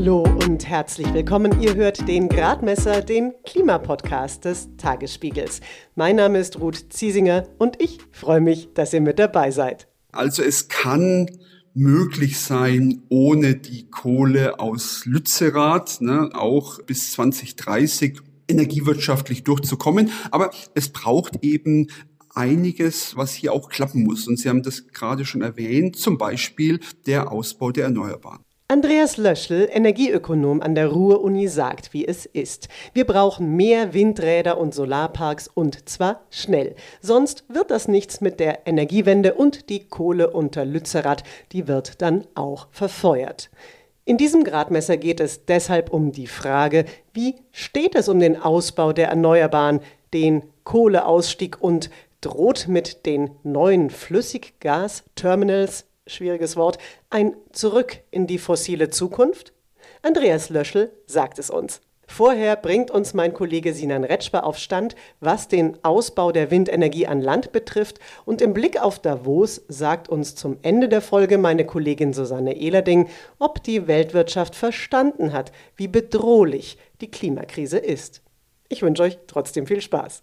Hallo und herzlich willkommen. Ihr hört den Gradmesser, den Klimapodcast des Tagesspiegels. Mein Name ist Ruth Ziesinger und ich freue mich, dass ihr mit dabei seid. Also es kann möglich sein, ohne die Kohle aus Lützerath, ne, auch bis 2030 energiewirtschaftlich durchzukommen. Aber es braucht eben einiges, was hier auch klappen muss. Und Sie haben das gerade schon erwähnt, zum Beispiel der Ausbau der Erneuerbaren. Andreas Löschel, Energieökonom an der Ruhr-Uni, sagt, wie es ist. Wir brauchen mehr Windräder und Solarparks und zwar schnell. Sonst wird das nichts mit der Energiewende und die Kohle unter Lützerath, die wird dann auch verfeuert. In diesem Gradmesser geht es deshalb um die Frage, wie steht es um den Ausbau der Erneuerbaren, den Kohleausstieg und droht mit den neuen Flüssiggasterminals schwieriges Wort, ein Zurück in die fossile Zukunft? Andreas Löschel sagt es uns. Vorher bringt uns mein Kollege Sinan Retschber auf Stand, was den Ausbau der Windenergie an Land betrifft. Und im Blick auf Davos sagt uns zum Ende der Folge meine Kollegin Susanne Ehlerding, ob die Weltwirtschaft verstanden hat, wie bedrohlich die Klimakrise ist. Ich wünsche euch trotzdem viel Spaß.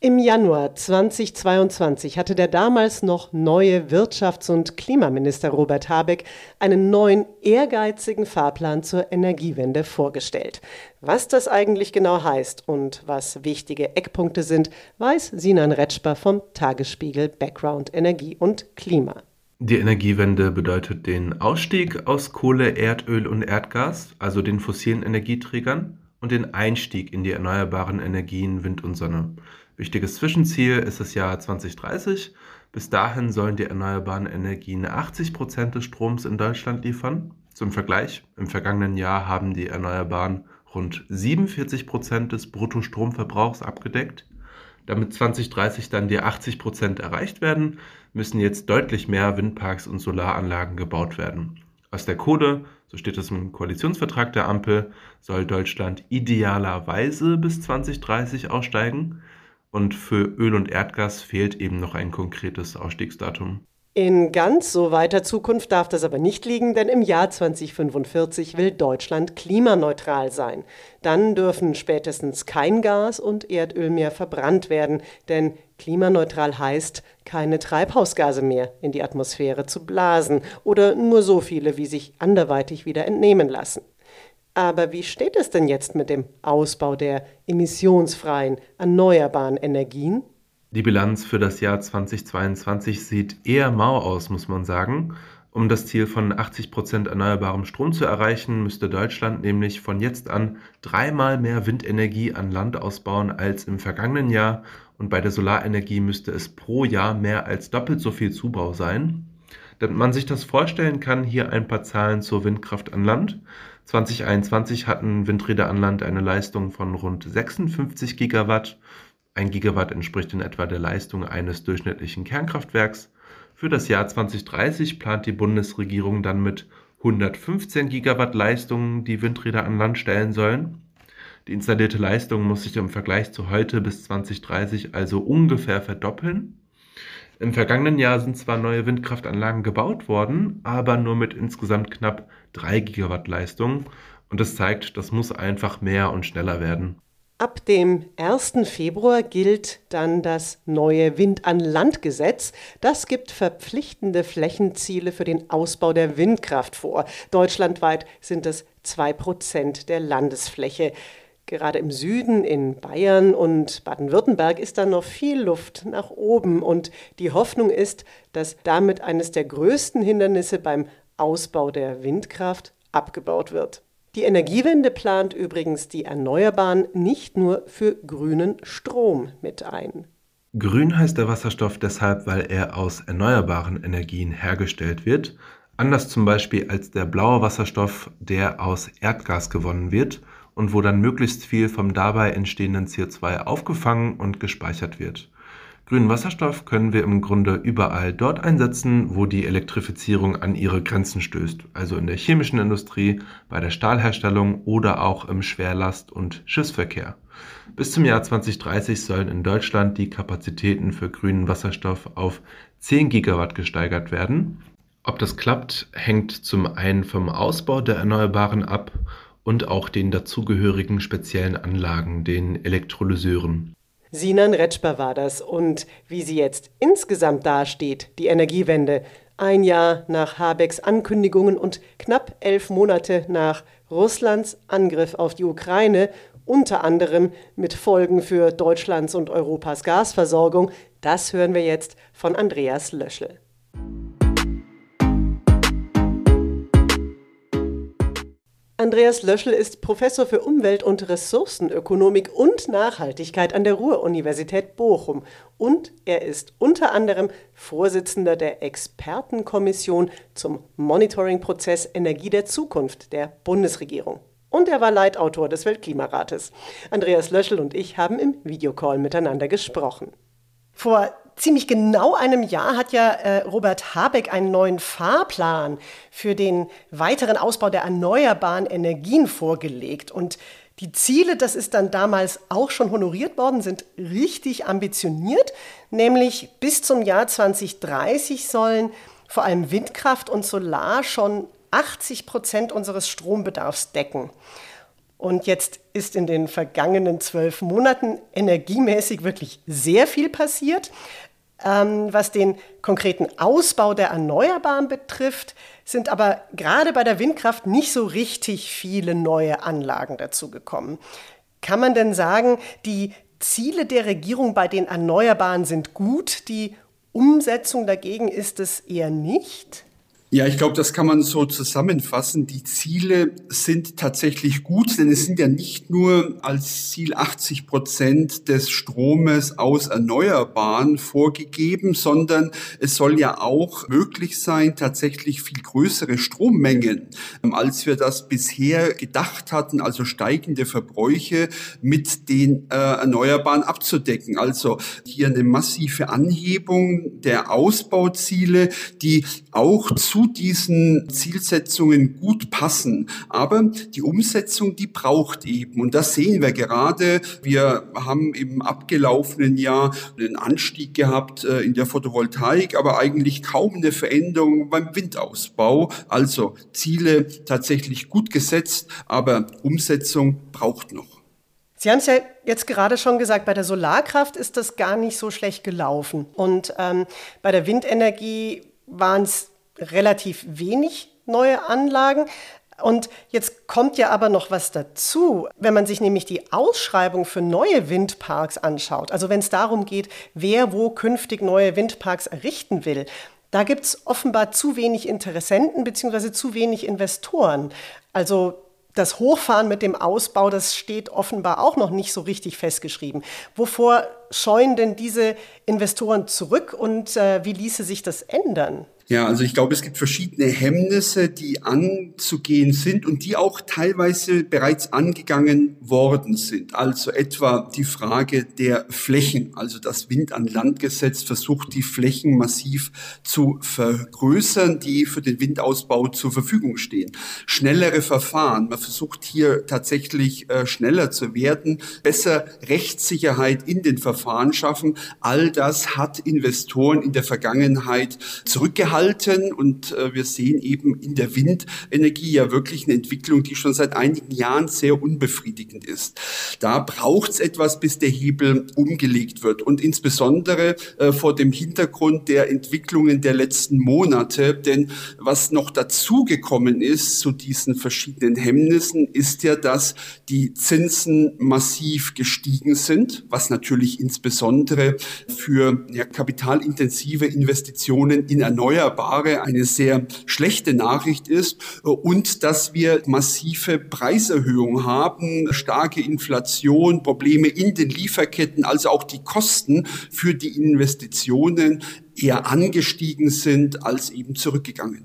Im Januar 2022 hatte der damals noch neue Wirtschafts- und Klimaminister Robert Habeck einen neuen, ehrgeizigen Fahrplan zur Energiewende vorgestellt. Was das eigentlich genau heißt und was wichtige Eckpunkte sind, weiß Sinan Retschber vom Tagesspiegel Background Energie und Klima. Die Energiewende bedeutet den Ausstieg aus Kohle, Erdöl und Erdgas, also den fossilen Energieträgern, und den Einstieg in die erneuerbaren Energien Wind und Sonne. Wichtiges Zwischenziel ist das Jahr 2030. Bis dahin sollen die erneuerbaren Energien 80 Prozent des Stroms in Deutschland liefern. Zum Vergleich, im vergangenen Jahr haben die Erneuerbaren rund 47 Prozent des Bruttostromverbrauchs abgedeckt. Damit 2030 dann die 80 Prozent erreicht werden, müssen jetzt deutlich mehr Windparks und Solaranlagen gebaut werden. Aus der Kohle, so steht es im Koalitionsvertrag der Ampel, soll Deutschland idealerweise bis 2030 aussteigen und für Öl und Erdgas fehlt eben noch ein konkretes Ausstiegsdatum. In ganz so weiter Zukunft darf das aber nicht liegen, denn im Jahr 2045 will Deutschland klimaneutral sein. Dann dürfen spätestens kein Gas und Erdöl mehr verbrannt werden, denn klimaneutral heißt, keine Treibhausgase mehr in die Atmosphäre zu blasen oder nur so viele, wie sich anderweitig wieder entnehmen lassen. Aber wie steht es denn jetzt mit dem Ausbau der emissionsfreien, erneuerbaren Energien? Die Bilanz für das Jahr 2022 sieht eher mau aus, muss man sagen. Um das Ziel von 80 Prozent erneuerbarem Strom zu erreichen, müsste Deutschland nämlich von jetzt an dreimal mehr Windenergie an Land ausbauen als im vergangenen Jahr und bei der Solarenergie müsste es pro Jahr mehr als doppelt so viel Zubau sein. Damit man sich das vorstellen kann, hier ein paar Zahlen zur Windkraft an Land. 2021 hatten Windräder an Land eine Leistung von rund 56 Gigawatt. Ein Gigawatt entspricht in etwa der Leistung eines durchschnittlichen Kernkraftwerks. Für das Jahr 2030 plant die Bundesregierung dann mit 115 Gigawatt Leistungen, die Windräder an Land stellen sollen. Die installierte Leistung muss sich im Vergleich zu heute bis 2030 also ungefähr verdoppeln. Im vergangenen Jahr sind zwar neue Windkraftanlagen gebaut worden, aber nur mit insgesamt knapp 3 Gigawatt Leistung. Und das zeigt, das muss einfach mehr und schneller werden. Ab dem 1. Februar gilt dann das neue Wind-an-Land-Gesetz. Das gibt verpflichtende Flächenziele für den Ausbau der Windkraft vor. Deutschlandweit sind es 2% der Landesfläche. Gerade im Süden, in Bayern und Baden-Württemberg, ist da noch viel Luft nach oben. Und die Hoffnung ist, dass damit eines der größten Hindernisse beim Ausbau der Windkraft abgebaut wird. Die Energiewende plant übrigens die Erneuerbaren nicht nur für grünen Strom mit ein. Grün heißt der Wasserstoff deshalb, weil er aus erneuerbaren Energien hergestellt wird, anders zum Beispiel als der blaue Wasserstoff, der aus Erdgas gewonnen wird und wo dann möglichst viel vom dabei entstehenden CO2 aufgefangen und gespeichert wird. Grünen Wasserstoff können wir im Grunde überall dort einsetzen, wo die Elektrifizierung an ihre Grenzen stößt, also in der chemischen Industrie, bei der Stahlherstellung oder auch im Schwerlast- und Schiffsverkehr. Bis zum Jahr 2030 sollen in Deutschland die Kapazitäten für grünen Wasserstoff auf 10 Gigawatt gesteigert werden. Ob das klappt, hängt zum einen vom Ausbau der Erneuerbaren ab und auch den dazugehörigen speziellen Anlagen, den Elektrolyseuren. Sinan Retschber war das. Und wie sie jetzt insgesamt dasteht, die Energiewende, ein Jahr nach Habecks Ankündigungen und knapp elf Monate nach Russlands Angriff auf die Ukraine, unter anderem mit Folgen für Deutschlands und Europas Gasversorgung, das hören wir jetzt von Andreas Löschel. Andreas Löschel ist Professor für Umwelt- und Ressourcenökonomik und Nachhaltigkeit an der Ruhr-Universität Bochum und er ist unter anderem Vorsitzender der Expertenkommission zum Monitoring-Prozess Energie der Zukunft der Bundesregierung. Und er war Leitautor des Weltklimarates. Andreas Löschel und ich haben im Videocall miteinander gesprochen. Vor ziemlich genau einem Jahr hat ja äh, Robert Habeck einen neuen Fahrplan für den weiteren Ausbau der erneuerbaren Energien vorgelegt. Und die Ziele, das ist dann damals auch schon honoriert worden, sind richtig ambitioniert. Nämlich bis zum Jahr 2030 sollen vor allem Windkraft und Solar schon 80 Prozent unseres Strombedarfs decken. Und jetzt ist in den vergangenen zwölf Monaten energiemäßig wirklich sehr viel passiert. Ähm, was den konkreten Ausbau der Erneuerbaren betrifft, sind aber gerade bei der Windkraft nicht so richtig viele neue Anlagen dazugekommen. Kann man denn sagen, die Ziele der Regierung bei den Erneuerbaren sind gut, die Umsetzung dagegen ist es eher nicht? Ja, ich glaube, das kann man so zusammenfassen. Die Ziele sind tatsächlich gut, denn es sind ja nicht nur als Ziel 80 Prozent des Stromes aus Erneuerbaren vorgegeben, sondern es soll ja auch möglich sein, tatsächlich viel größere Strommengen, ähm, als wir das bisher gedacht hatten, also steigende Verbräuche mit den äh, Erneuerbaren abzudecken. Also hier eine massive Anhebung der Ausbauziele, die auch zu zu diesen Zielsetzungen gut passen. Aber die Umsetzung, die braucht eben. Und das sehen wir gerade. Wir haben im abgelaufenen Jahr einen Anstieg gehabt äh, in der Photovoltaik, aber eigentlich kaum eine Veränderung beim Windausbau. Also Ziele tatsächlich gut gesetzt, aber Umsetzung braucht noch. Sie haben es ja jetzt gerade schon gesagt, bei der Solarkraft ist das gar nicht so schlecht gelaufen. Und ähm, bei der Windenergie waren es relativ wenig neue Anlagen. Und jetzt kommt ja aber noch was dazu, wenn man sich nämlich die Ausschreibung für neue Windparks anschaut, also wenn es darum geht, wer wo künftig neue Windparks errichten will, da gibt es offenbar zu wenig Interessenten bzw. zu wenig Investoren. Also das Hochfahren mit dem Ausbau, das steht offenbar auch noch nicht so richtig festgeschrieben. Wovor scheuen denn diese Investoren zurück und äh, wie ließe sich das ändern? Ja, also ich glaube, es gibt verschiedene Hemmnisse, die anzugehen sind und die auch teilweise bereits angegangen worden sind. Also etwa die Frage der Flächen. Also das Wind an Land Gesetz versucht, die Flächen massiv zu vergrößern, die für den Windausbau zur Verfügung stehen. Schnellere Verfahren. Man versucht hier tatsächlich äh, schneller zu werden, besser Rechtssicherheit in den Verfahren schaffen. All das hat Investoren in der Vergangenheit zurückgehalten halten. Und äh, wir sehen eben in der Windenergie ja wirklich eine Entwicklung, die schon seit einigen Jahren sehr unbefriedigend ist. Da braucht es etwas, bis der Hebel umgelegt wird. Und insbesondere äh, vor dem Hintergrund der Entwicklungen der letzten Monate. Denn was noch dazugekommen ist zu diesen verschiedenen Hemmnissen, ist ja, dass die Zinsen massiv gestiegen sind, was natürlich insbesondere für ja, kapitalintensive Investitionen in Erneuerbare Erneuerbare eine sehr schlechte Nachricht ist äh, und dass wir massive Preiserhöhungen haben, starke Inflation, Probleme in den Lieferketten, also auch die Kosten für die Investitionen eher angestiegen sind als eben zurückgegangen.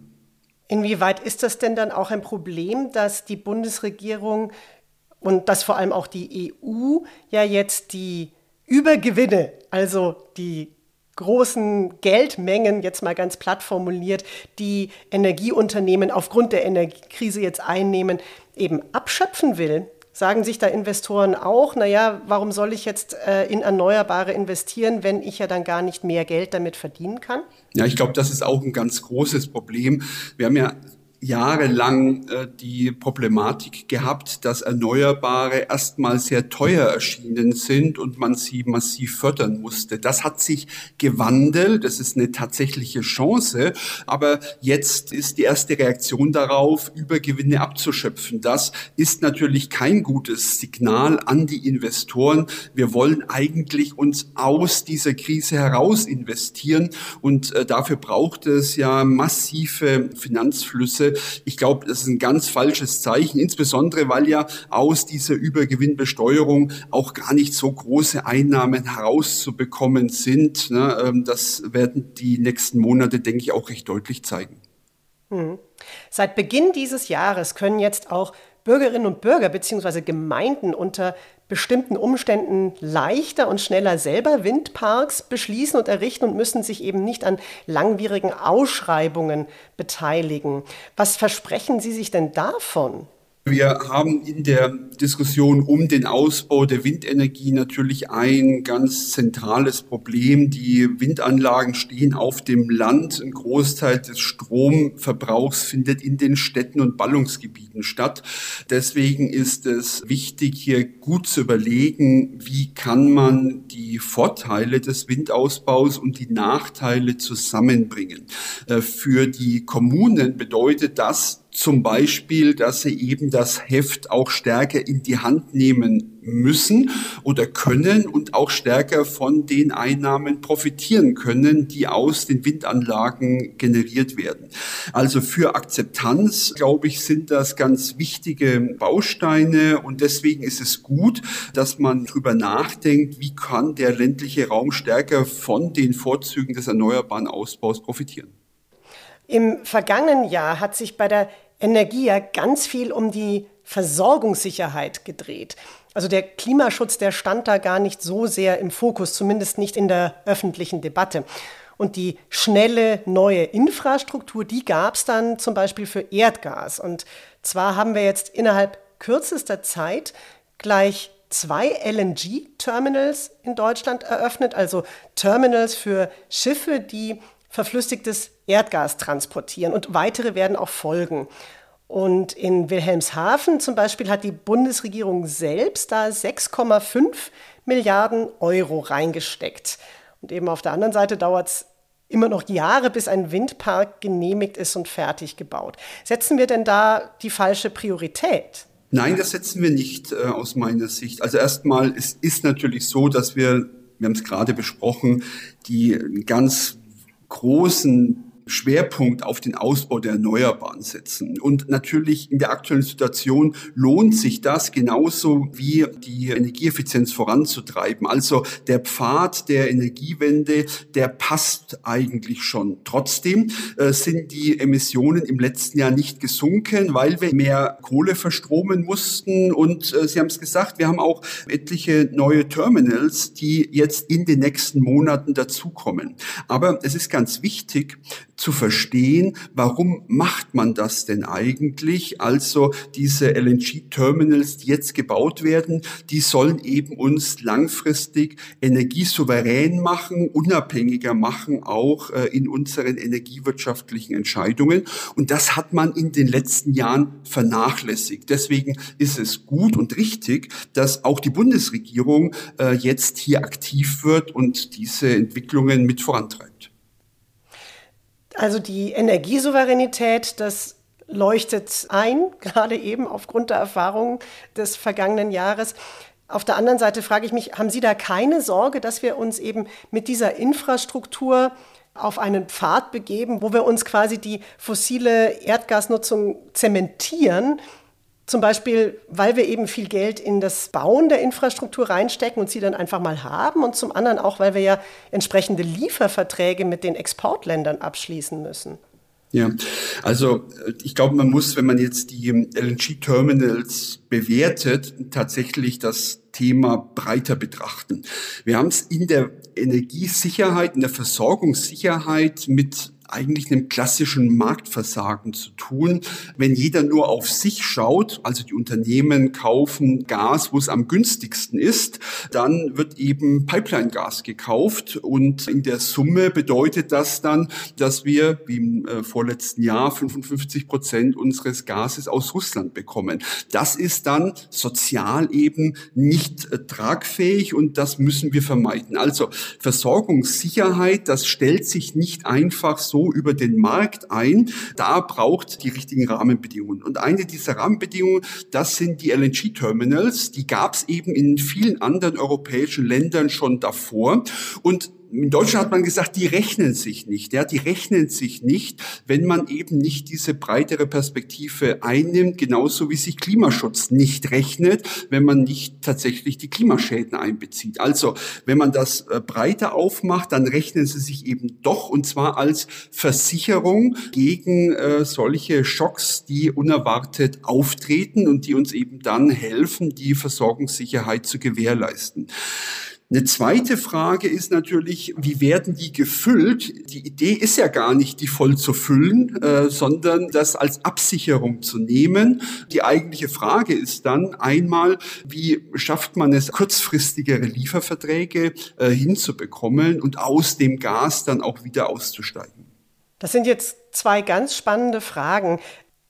Inwieweit ist das denn dann auch ein Problem, dass die Bundesregierung und dass vor allem auch die EU ja jetzt die Übergewinne, also die großen Geldmengen, jetzt mal ganz platt formuliert, die Energieunternehmen aufgrund der Energiekrise jetzt einnehmen, eben abschöpfen will? Sagen sich da Investoren auch, naja, warum soll ich jetzt äh, in Erneuerbare investieren, wenn ich ja dann gar nicht mehr Geld damit verdienen kann? Ja, ich glaube, das ist auch ein ganz großes Problem. Wir haben ja jahrelang äh, die Problematik gehabt, dass Erneuerbare erstmal sehr teuer erschienen sind und man sie massiv fördern musste. Das hat sich gewandelt, das ist eine tatsächliche Chance, aber jetzt ist die erste Reaktion darauf, Übergewinne abzuschöpfen. Das ist natürlich kein gutes Signal an die Investoren. Wir wollen eigentlich uns aus dieser Krise heraus investieren und äh, dafür braucht es ja massive Finanzflüsse, ich glaube, das ist ein ganz falsches Zeichen, insbesondere weil ja aus dieser Übergewinnbesteuerung auch gar nicht so große Einnahmen herauszubekommen sind. Ne? Ähm, das werden die nächsten Monate, denke ich, auch recht deutlich zeigen. Hm. Seit Beginn dieses Jahres können jetzt auch Bürgerinnen und Bürger bzw. Gemeinden unter bestimmten Umständen leichter und schneller selber Windparks beschließen und errichten und müssen sich eben nicht an langwierigen Ausschreibungen beteiligen. Was versprechen Sie sich denn davon? Wir haben in der Diskussion um den Ausbau der Windenergie natürlich ein ganz zentrales Problem. Die Windanlagen stehen auf dem Land. Ein Großteil des Stromverbrauchs findet in den Städten und Ballungsgebieten statt. Deswegen ist es wichtig, hier gut zu überlegen, wie kann man die Vorteile des Windausbaus und die Nachteile zusammenbringen. Äh, für die Kommunen bedeutet das, zum Beispiel, dass sie eben das Heft auch stärker in die Hand nehmen müssen oder können und auch stärker von den Einnahmen profitieren können, die aus den Windanlagen generiert werden. Also für Akzeptanz, glaube ich, sind das ganz wichtige Bausteine und deswegen ist es gut, dass man darüber nachdenkt, wie kann der ländliche Raum stärker von den Vorzügen des erneuerbaren Ausbaus profitieren. Im vergangenen Jahr hat sich bei der Energie ja ganz viel um die Versorgungssicherheit gedreht. Also der Klimaschutz, der stand da gar nicht so sehr im Fokus, zumindest nicht in der öffentlichen Debatte. Und die schnelle neue Infrastruktur, die gab es dann zum Beispiel für Erdgas. Und zwar haben wir jetzt innerhalb kürzester Zeit gleich zwei LNG-Terminals in Deutschland eröffnet, also Terminals für Schiffe, die verflüssigtes Erdgas transportieren und weitere werden auch folgen. Und in Wilhelmshaven zum Beispiel hat die Bundesregierung selbst da 6,5 Milliarden Euro reingesteckt. Und eben auf der anderen Seite dauert es immer noch Jahre, bis ein Windpark genehmigt ist und fertig gebaut. Setzen wir denn da die falsche Priorität? Nein, das setzen wir nicht äh, aus meiner Sicht. Also erstmal, es ist natürlich so, dass wir, wir haben es gerade besprochen, die ganz großen Schwerpunkt auf den Ausbau der Erneuerbaren setzen. Und natürlich in der aktuellen Situation lohnt sich das genauso wie die Energieeffizienz voranzutreiben. Also der Pfad der Energiewende, der passt eigentlich schon. Trotzdem äh, sind die Emissionen im letzten Jahr nicht gesunken, weil wir mehr Kohle verstromen mussten. Und äh, Sie haben es gesagt, wir haben auch etliche neue Terminals, die jetzt in den nächsten Monaten dazukommen. Aber es ist ganz wichtig, zu verstehen, warum macht man das denn eigentlich? Also diese LNG-Terminals, die jetzt gebaut werden, die sollen eben uns langfristig energiesouverän machen, unabhängiger machen, auch äh, in unseren energiewirtschaftlichen Entscheidungen. Und das hat man in den letzten Jahren vernachlässigt. Deswegen ist es gut und richtig, dass auch die Bundesregierung äh, jetzt hier aktiv wird und diese Entwicklungen mit vorantreibt. Also die Energiesouveränität, das leuchtet ein, gerade eben aufgrund der Erfahrungen des vergangenen Jahres. Auf der anderen Seite frage ich mich, haben Sie da keine Sorge, dass wir uns eben mit dieser Infrastruktur auf einen Pfad begeben, wo wir uns quasi die fossile Erdgasnutzung zementieren. Zum Beispiel, weil wir eben viel Geld in das Bauen der Infrastruktur reinstecken und sie dann einfach mal haben. Und zum anderen auch, weil wir ja entsprechende Lieferverträge mit den Exportländern abschließen müssen. Ja, also äh, ich glaube, man muss, wenn man jetzt die LNG-Terminals bewertet, tatsächlich das Thema breiter betrachten. Wir haben es in der Energiesicherheit, in der Versorgungssicherheit mit eigentlich einem klassischen Marktversagen zu tun. Wenn jeder nur auf sich schaut, also die Unternehmen kaufen Gas, wo es am günstigsten ist, dann wird eben Pipeline-Gas gekauft und in der Summe bedeutet das dann, dass wir wie im äh, vorletzten Jahr 55 Prozent unseres Gases aus Russland bekommen. Das ist dann sozial eben nicht äh, tragfähig und das müssen wir vermeiden. Also Versorgungssicherheit, das stellt sich nicht einfach über den Markt ein. Da braucht die richtigen Rahmenbedingungen. Und eine dieser Rahmenbedingungen, das sind die LNG-Terminals. Die gab es eben in vielen anderen europäischen Ländern schon davor. Und in Deutschland hat man gesagt, die rechnen sich nicht. Ja, die rechnen sich nicht, wenn man eben nicht diese breitere Perspektive einnimmt, genauso wie sich Klimaschutz nicht rechnet, wenn man nicht tatsächlich die Klimaschäden einbezieht. Also, wenn man das äh, breiter aufmacht, dann rechnen sie sich eben doch und zwar als Versicherung gegen äh, solche Schocks, die unerwartet auftreten und die uns eben dann helfen, die Versorgungssicherheit zu gewährleisten. Eine zweite Frage ist natürlich, wie werden die gefüllt? Die Idee ist ja gar nicht, die voll zu füllen, äh, sondern das als Absicherung zu nehmen. Die eigentliche Frage ist dann einmal, wie schafft man es, kurzfristigere Lieferverträge äh, hinzubekommen und aus dem Gas dann auch wieder auszusteigen? Das sind jetzt zwei ganz spannende Fragen.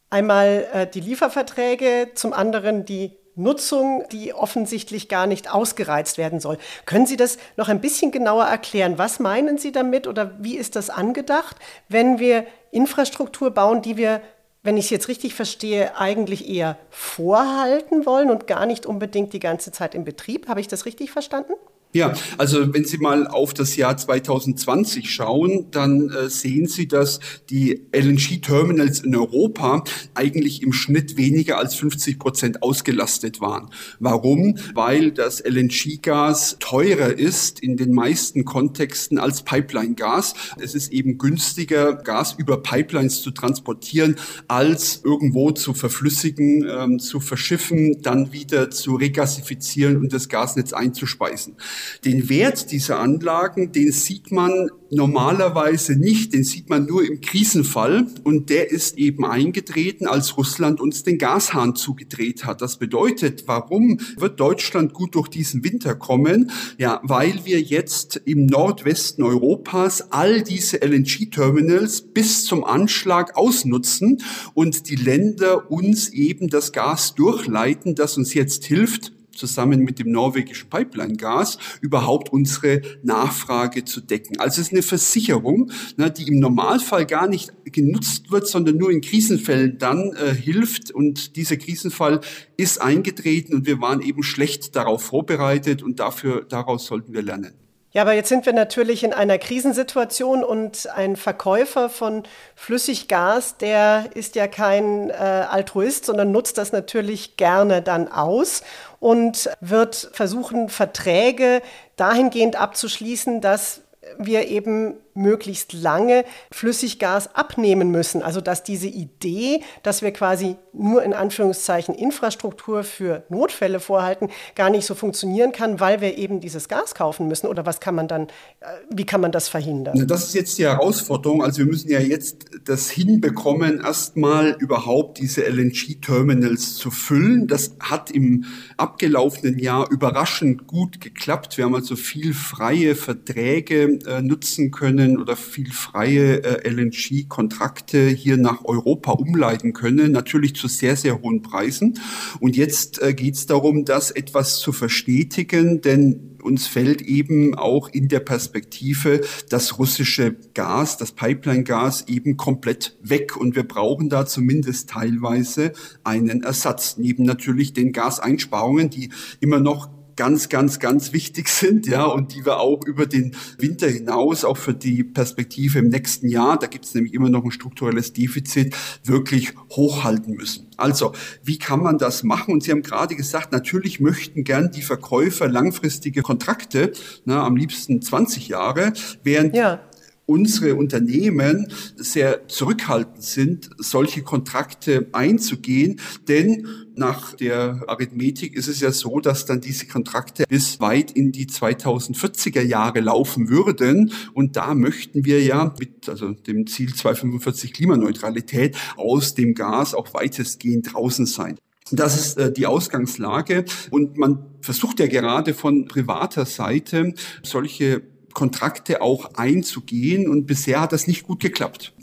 Einmal äh, die Lieferverträge, zum anderen die Nutzung, die offensichtlich gar nicht ausgereizt werden soll. Können Sie das noch ein bisschen genauer erklären? Was meinen Sie damit oder wie ist das angedacht, wenn wir Infrastruktur bauen, die wir, wenn ich es jetzt richtig verstehe, eigentlich eher vorhalten wollen und gar nicht unbedingt die ganze Zeit im Betrieb? Habe ich das richtig verstanden? Ja, also wenn Sie mal auf das Jahr 2020 schauen, dann äh, sehen Sie, dass die LNG-Terminals in Europa eigentlich im Schnitt weniger als 50 Prozent ausgelastet waren. Warum? Weil das LNG-Gas teurer ist in den meisten Kontexten als Pipeline-Gas. Es ist eben günstiger, Gas über Pipelines zu transportieren, als irgendwo zu verflüssigen, ähm, zu verschiffen, dann wieder zu regasifizieren und das Gasnetz einzuspeisen. Den Wert dieser Anlagen, den sieht man normalerweise nicht, den sieht man nur im Krisenfall und der ist eben eingetreten, als Russland uns den Gashahn zugedreht hat. Das bedeutet, warum wird Deutschland gut durch diesen Winter kommen? Ja, weil wir jetzt im Nordwesten Europas all diese LNG-Terminals bis zum Anschlag ausnutzen und die Länder uns eben das Gas durchleiten, das uns jetzt hilft, zusammen mit dem norwegischen Pipeline-Gas überhaupt unsere Nachfrage zu decken. Also es ist eine Versicherung, ne, die im Normalfall gar nicht genutzt wird, sondern nur in Krisenfällen dann äh, hilft. Und dieser Krisenfall ist eingetreten und wir waren eben schlecht darauf vorbereitet und dafür, daraus sollten wir lernen. Ja, aber jetzt sind wir natürlich in einer Krisensituation und ein Verkäufer von Flüssiggas, der ist ja kein äh, Altruist, sondern nutzt das natürlich gerne dann aus und wird versuchen, Verträge dahingehend abzuschließen, dass wir eben möglichst lange Flüssiggas abnehmen müssen. Also dass diese Idee, dass wir quasi nur in Anführungszeichen Infrastruktur für Notfälle vorhalten, gar nicht so funktionieren kann, weil wir eben dieses Gas kaufen müssen. Oder was kann man dann, äh, wie kann man das verhindern? Das ist jetzt die Herausforderung. Also wir müssen ja jetzt das hinbekommen, erstmal überhaupt diese LNG-Terminals zu füllen. Das hat im abgelaufenen Jahr überraschend gut geklappt. Wir haben also viel freie Verträge äh, nutzen können können oder viel freie äh, LNG-Kontrakte hier nach Europa umleiten können, natürlich zu sehr, sehr hohen Preisen. Und jetzt äh, geht es darum, das etwas zu verstetigen, denn uns fällt eben auch in der Perspektive das russische Gas, das Pipeline-Gas eben komplett weg. Und wir brauchen da zumindest teilweise einen Ersatz, neben natürlich den Gaseinsparungen, die immer noch ganz, ganz, ganz wichtig sind, ja, und die wir auch über den Winter hinaus, auch für die Perspektive im nächsten Jahr, da gibt es nämlich immer noch ein strukturelles Defizit, wirklich hochhalten müssen. Also, wie kann man das machen? Und Sie haben gerade gesagt, natürlich möchten gern die Verkäufer langfristige Kontrakte, na, am liebsten 20 Jahre, während ja unsere Unternehmen sehr zurückhaltend sind, solche Kontrakte einzugehen, denn nach der Arithmetik ist es ja so, dass dann diese Kontrakte bis weit in die 2040er Jahre laufen würden. Und da möchten wir ja mit also dem Ziel 245 Klimaneutralität aus dem Gas auch weitestgehend draußen sein. Das ist äh, die Ausgangslage. Und man versucht ja gerade von privater Seite solche Kontrakte auch einzugehen und bisher hat das nicht gut geklappt.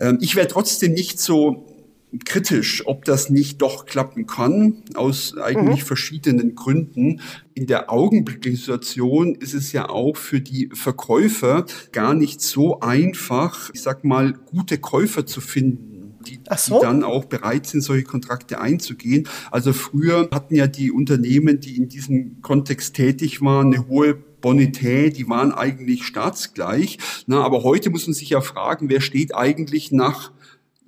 Ähm, ich wäre trotzdem nicht so kritisch, ob das nicht doch klappen kann, aus eigentlich mhm. verschiedenen Gründen. In der augenblicklichen Situation ist es ja auch für die Verkäufer gar nicht so einfach, ich sag mal, gute Käufer zu finden. Die, so. die, dann auch bereit sind, solche Kontrakte einzugehen. Also früher hatten ja die Unternehmen, die in diesem Kontext tätig waren, eine hohe Bonität, die waren eigentlich staatsgleich. Na, aber heute muss man sich ja fragen, wer steht eigentlich nach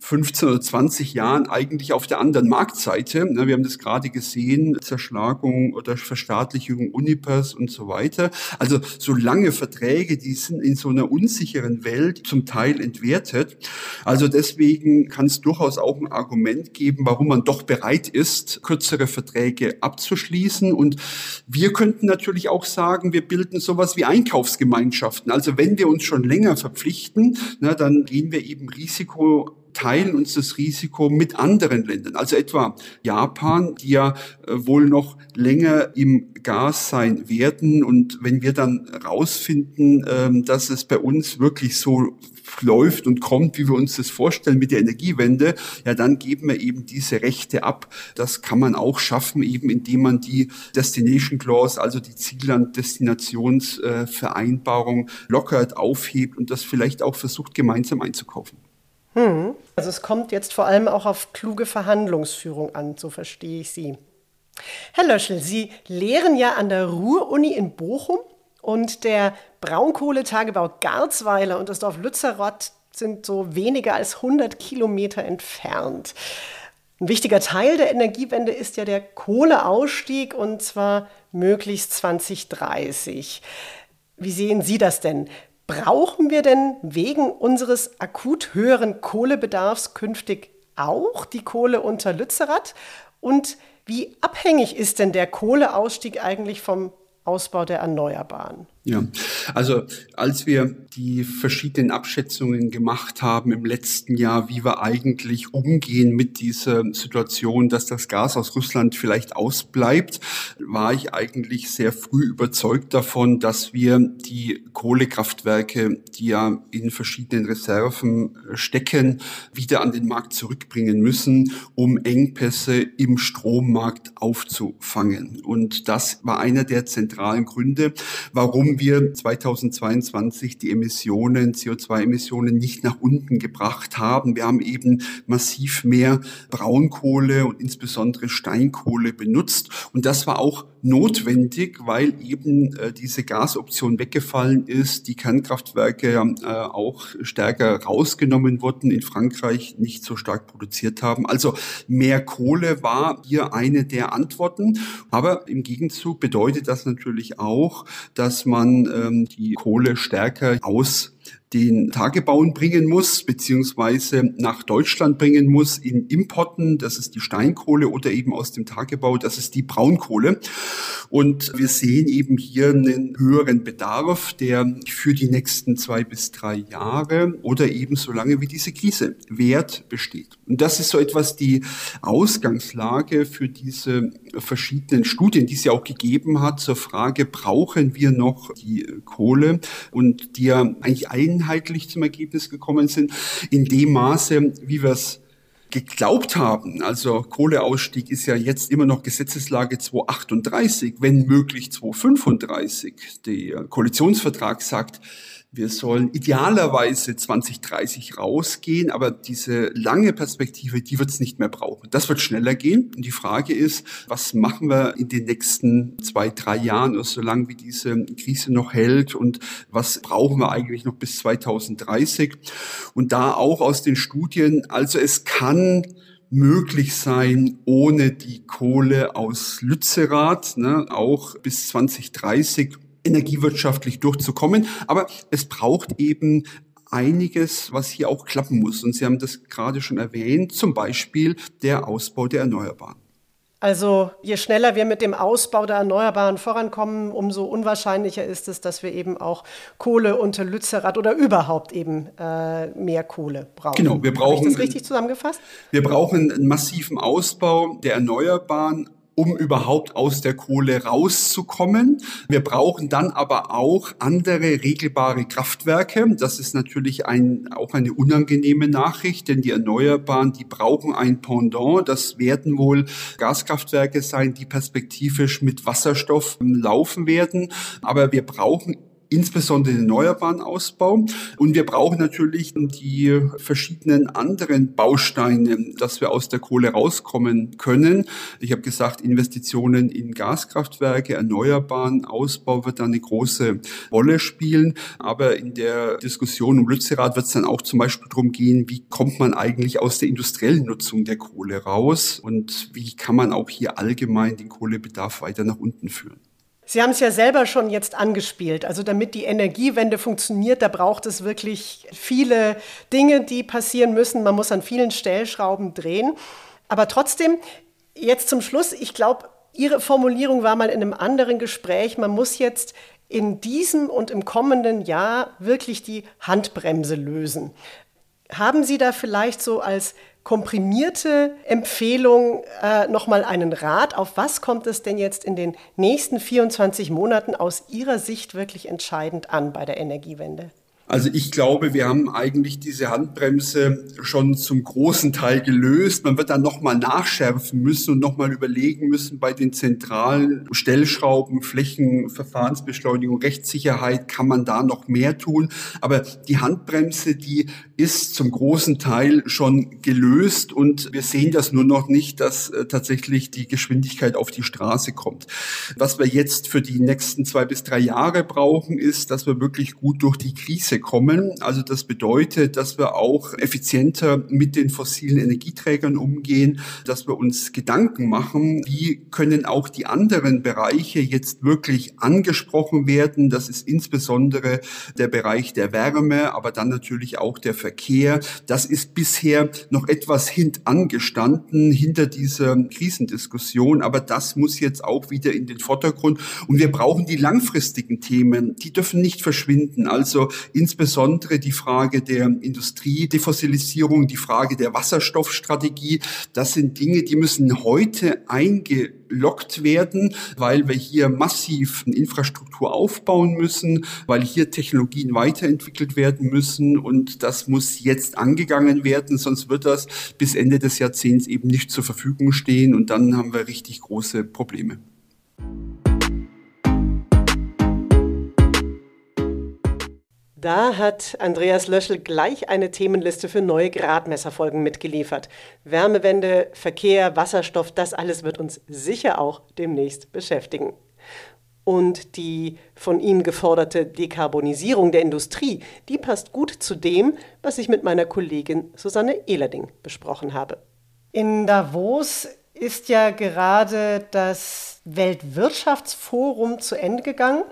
15 oder 20 Jahren eigentlich auf der anderen Marktseite. Wir haben das gerade gesehen, Zerschlagung oder Verstaatlichung Unipers und so weiter. Also so lange Verträge, die sind in so einer unsicheren Welt zum Teil entwertet. Also deswegen kann es durchaus auch ein Argument geben, warum man doch bereit ist, kürzere Verträge abzuschließen. Und wir könnten natürlich auch sagen, wir bilden sowas wie Einkaufsgemeinschaften. Also wenn wir uns schon länger verpflichten, na, dann gehen wir eben Risiko teilen uns das Risiko mit anderen Ländern, also etwa Japan, die ja äh, wohl noch länger im Gas sein werden. Und wenn wir dann rausfinden, ähm, dass es bei uns wirklich so läuft und kommt, wie wir uns das vorstellen mit der Energiewende, ja, dann geben wir eben diese Rechte ab. Das kann man auch schaffen, eben indem man die Destination Clause, also die Zielland-Destinationsvereinbarung lockert, aufhebt und das vielleicht auch versucht, gemeinsam einzukaufen. Hm. Also es kommt jetzt vor allem auch auf kluge Verhandlungsführung an, so verstehe ich Sie. Herr Löschel, Sie lehren ja an der Ruhr-Uni in Bochum und der Braunkohletagebau Garzweiler und das Dorf Lützerath sind so weniger als 100 Kilometer entfernt. Ein wichtiger Teil der Energiewende ist ja der Kohleausstieg und zwar möglichst 2030. Wie sehen Sie das denn? Brauchen wir denn wegen unseres akut höheren Kohlebedarfs künftig auch die Kohle unter Lützerath? Und wie abhängig ist denn der Kohleausstieg eigentlich vom Ausbau der Erneuerbaren? Ja, also als wir die verschiedenen Abschätzungen gemacht haben im letzten Jahr, wie wir eigentlich umgehen mit dieser Situation, dass das Gas aus Russland vielleicht ausbleibt, war ich eigentlich sehr früh überzeugt davon, dass wir die Kohlekraftwerke, die ja in verschiedenen Reserven stecken, wieder an den Markt zurückbringen müssen, um Engpässe im Strommarkt aufzufangen. Und das war einer der zentralen Gründe, warum wir 2022 die Emissionen, CO2-Emissionen nicht nach unten gebracht haben. Wir haben eben massiv mehr Braunkohle und insbesondere Steinkohle benutzt. Und das war auch notwendig, weil eben äh, diese Gasoption weggefallen ist, die Kernkraftwerke äh, auch stärker rausgenommen wurden, in Frankreich nicht so stark produziert haben. Also mehr Kohle war hier eine der Antworten. Aber im Gegenzug bedeutet das natürlich auch, dass man ähm, die Kohle stärker aus den Tagebauen bringen muss, beziehungsweise nach Deutschland bringen muss in Importen. Das ist die Steinkohle oder eben aus dem Tagebau, das ist die Braunkohle. Und wir sehen eben hier einen höheren Bedarf, der für die nächsten zwei bis drei Jahre oder eben so lange wie diese Krise Wert besteht. Und das ist so etwas die Ausgangslage für diese verschiedenen Studien, die es ja auch gegeben hat zur Frage, brauchen wir noch die Kohle und die ja eigentlich ein einheitlich zum Ergebnis gekommen sind, in dem Maße, wie wir es geglaubt haben, also Kohleausstieg ist ja jetzt immer noch Gesetzeslage 238, wenn möglich 235. Der Koalitionsvertrag sagt, wir sollen idealerweise 2030 rausgehen, aber diese lange Perspektive, die wird es nicht mehr brauchen. Das wird schneller gehen. Und die Frage ist, was machen wir in den nächsten zwei, drei Jahren, also solange wie diese Krise noch hält und was brauchen wir eigentlich noch bis 2030? Und da auch aus den Studien, also es kann möglich sein, ohne die Kohle aus Lützerath, ne, auch bis 2030 energiewirtschaftlich durchzukommen. Aber es braucht eben einiges, was hier auch klappen muss. Und Sie haben das gerade schon erwähnt, zum Beispiel der Ausbau der Erneuerbaren. Also je schneller wir mit dem Ausbau der Erneuerbaren vorankommen, umso unwahrscheinlicher ist es, dass wir eben auch Kohle unter Lützerath oder überhaupt eben äh, mehr Kohle brauchen. Genau, wir brauchen. Habe ich das richtig zusammengefasst? Wir brauchen einen massiven Ausbau der Erneuerbaren, um überhaupt aus der Kohle rauszukommen. Wir brauchen dann aber auch andere regelbare Kraftwerke. Das ist natürlich ein, auch eine unangenehme Nachricht, denn die Erneuerbaren, die brauchen ein Pendant. Das werden wohl Gaskraftwerke sein, die perspektivisch mit Wasserstoff laufen werden. Aber wir brauchen insbesondere den erneuerbaren Ausbau. Und wir brauchen natürlich die verschiedenen anderen Bausteine, dass wir aus der Kohle rauskommen können. Ich habe gesagt, Investitionen in Gaskraftwerke, erneuerbaren Ausbau wird da eine große Rolle spielen. Aber in der Diskussion um Lützerath wird es dann auch zum Beispiel darum gehen, wie kommt man eigentlich aus der industriellen Nutzung der Kohle raus und wie kann man auch hier allgemein den Kohlebedarf weiter nach unten führen. Sie haben es ja selber schon jetzt angespielt. Also damit die Energiewende funktioniert, da braucht es wirklich viele Dinge, die passieren müssen. Man muss an vielen Stellschrauben drehen. Aber trotzdem, jetzt zum Schluss, ich glaube, Ihre Formulierung war mal in einem anderen Gespräch, man muss jetzt in diesem und im kommenden Jahr wirklich die Handbremse lösen. Haben Sie da vielleicht so als komprimierte Empfehlung äh, nochmal einen Rat. Auf was kommt es denn jetzt in den nächsten 24 Monaten aus Ihrer Sicht wirklich entscheidend an bei der Energiewende? Also ich glaube, wir haben eigentlich diese Handbremse schon zum großen Teil gelöst. Man wird dann nochmal nachschärfen müssen und nochmal überlegen müssen bei den zentralen Stellschrauben, Flächen, Verfahrensbeschleunigung, Rechtssicherheit, kann man da noch mehr tun. Aber die Handbremse, die ist zum großen Teil schon gelöst und wir sehen das nur noch nicht, dass äh, tatsächlich die Geschwindigkeit auf die Straße kommt. Was wir jetzt für die nächsten zwei bis drei Jahre brauchen, ist, dass wir wirklich gut durch die Krise kommen. Also das bedeutet, dass wir auch effizienter mit den fossilen Energieträgern umgehen, dass wir uns Gedanken machen, wie können auch die anderen Bereiche jetzt wirklich angesprochen werden. Das ist insbesondere der Bereich der Wärme, aber dann natürlich auch der Verkehr. Das ist bisher noch etwas hintangestanden hinter dieser Krisendiskussion, aber das muss jetzt auch wieder in den Vordergrund. Und wir brauchen die langfristigen Themen, die dürfen nicht verschwinden. Also insbesondere die Frage der Industriedefossilisierung, die Frage der Wasserstoffstrategie. Das sind Dinge, die müssen heute eingeloggt werden, weil wir hier massiv Infrastruktur aufbauen müssen, weil hier Technologien weiterentwickelt werden müssen und das muss jetzt angegangen werden, sonst wird das bis Ende des Jahrzehnts eben nicht zur Verfügung stehen und dann haben wir richtig große Probleme. Da hat Andreas Löschel gleich eine Themenliste für neue Gradmesserfolgen mitgeliefert. Wärmewende, Verkehr, Wasserstoff, das alles wird uns sicher auch demnächst beschäftigen. Und die von ihm geforderte Dekarbonisierung der Industrie, die passt gut zu dem, was ich mit meiner Kollegin Susanne Ehlerding besprochen habe. In Davos ist ja gerade das Weltwirtschaftsforum zu Ende gegangen.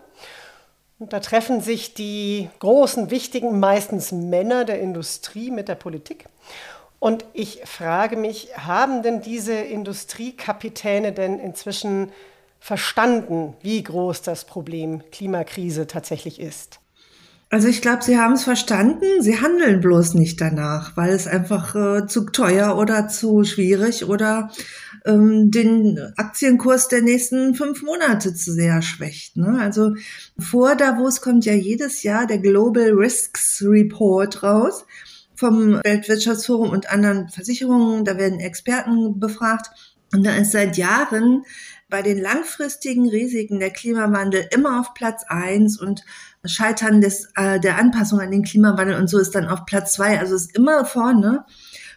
Und da treffen sich die großen, wichtigen, meistens Männer der Industrie mit der Politik. Und ich frage mich, haben denn diese Industriekapitäne denn inzwischen verstanden, wie groß das Problem Klimakrise tatsächlich ist? Also ich glaube, sie haben es verstanden, sie handeln bloß nicht danach, weil es einfach äh, zu teuer oder zu schwierig oder ähm, den Aktienkurs der nächsten fünf Monate zu sehr schwächt. Ne? Also vor Davos kommt ja jedes Jahr der Global Risks Report raus vom Weltwirtschaftsforum und anderen Versicherungen. Da werden Experten befragt. Und da ist seit Jahren bei den langfristigen Risiken der Klimawandel immer auf Platz eins und Scheitern des, äh, der Anpassung an den Klimawandel und so ist dann auf Platz zwei. Also ist immer vorne.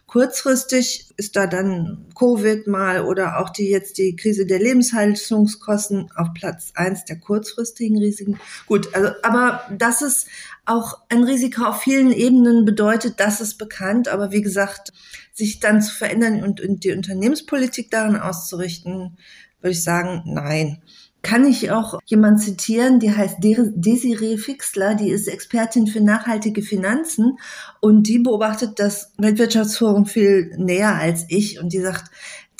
Kurzfristig ist da dann Covid mal oder auch die jetzt die Krise der Lebenshaltungskosten auf Platz eins der kurzfristigen Risiken. Gut, also aber das ist auch ein Risiko auf vielen Ebenen bedeutet, das ist bekannt. Aber wie gesagt, sich dann zu verändern und, und die Unternehmenspolitik daran auszurichten, würde ich sagen, nein kann ich auch jemand zitieren, die heißt Desiree Fixler, die ist Expertin für nachhaltige Finanzen und die beobachtet das Weltwirtschaftsforum viel näher als ich und die sagt,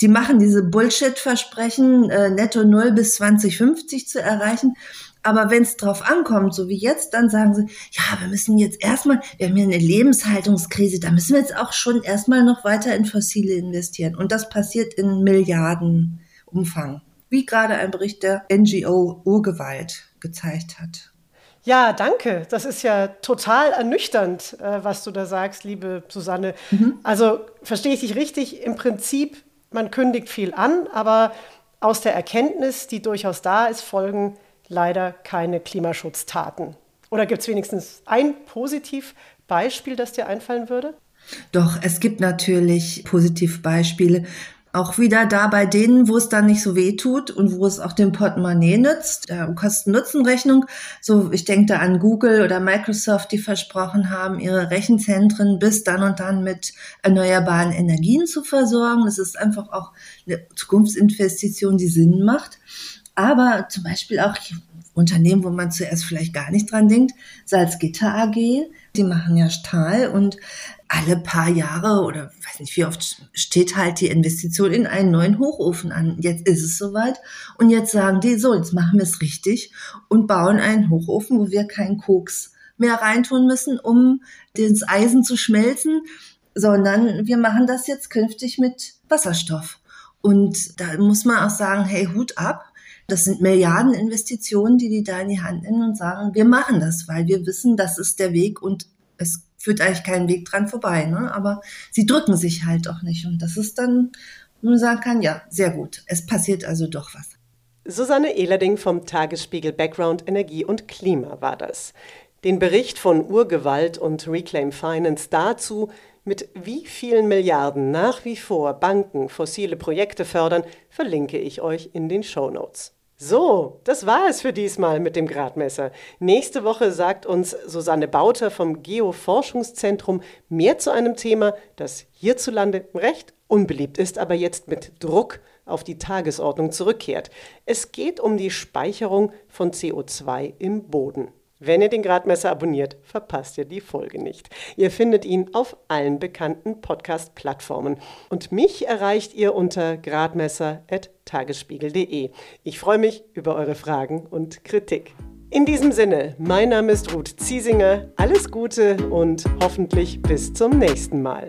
die machen diese Bullshit-Versprechen, äh, netto null bis 2050 zu erreichen. Aber wenn es drauf ankommt, so wie jetzt, dann sagen sie, ja, wir müssen jetzt erstmal, wir haben hier eine Lebenshaltungskrise, da müssen wir jetzt auch schon erstmal noch weiter in Fossile investieren. Und das passiert in Milliardenumfang wie gerade ein Bericht der NGO Urgewalt gezeigt hat. Ja, danke. Das ist ja total ernüchternd, äh, was du da sagst, liebe Susanne. Mhm. Also verstehe ich dich richtig, im Prinzip, man kündigt viel an, aber aus der Erkenntnis, die durchaus da ist, folgen leider keine Klimaschutztaten. Oder gibt es wenigstens ein Positivbeispiel, das dir einfallen würde? Doch, es gibt natürlich Positivbeispiele auch wieder da bei denen, wo es dann nicht so weh tut und wo es auch dem Portemonnaie nützt, äh, Kosten-Nutzen-Rechnung. So, ich denke da an Google oder Microsoft, die versprochen haben, ihre Rechenzentren bis dann und dann mit erneuerbaren Energien zu versorgen. Das ist einfach auch eine Zukunftsinvestition, die Sinn macht. Aber zum Beispiel auch Unternehmen, wo man zuerst vielleicht gar nicht dran denkt, Salzgitter AG, die machen ja Stahl und alle paar Jahre oder weiß nicht wie oft steht halt die Investition in einen neuen Hochofen an. Jetzt ist es soweit und jetzt sagen die so, jetzt machen wir es richtig und bauen einen Hochofen, wo wir keinen Koks mehr reintun müssen, um das Eisen zu schmelzen, sondern wir machen das jetzt künftig mit Wasserstoff. Und da muss man auch sagen, hey, Hut ab. Das sind Milliardeninvestitionen, die die da in die Hand nehmen und sagen, wir machen das, weil wir wissen, das ist der Weg und es führt eigentlich keinen Weg dran vorbei. Ne? Aber sie drücken sich halt auch nicht. Und das ist dann, wo man sagen kann, ja, sehr gut. Es passiert also doch was. Susanne Ehlerding vom Tagesspiegel Background Energie und Klima war das. Den Bericht von Urgewalt und Reclaim Finance dazu, mit wie vielen Milliarden nach wie vor Banken fossile Projekte fördern, verlinke ich euch in den Show Notes. So, das war es für diesmal mit dem Gradmesser. Nächste Woche sagt uns Susanne Bauter vom Geoforschungszentrum mehr zu einem Thema, das hierzulande recht unbeliebt ist, aber jetzt mit Druck auf die Tagesordnung zurückkehrt. Es geht um die Speicherung von CO2 im Boden. Wenn ihr den Gradmesser abonniert, verpasst ihr die Folge nicht. Ihr findet ihn auf allen bekannten Podcast-Plattformen. Und mich erreicht ihr unter gradmesser.tagesspiegel.de. Ich freue mich über eure Fragen und Kritik. In diesem Sinne, mein Name ist Ruth Ziesinger. Alles Gute und hoffentlich bis zum nächsten Mal.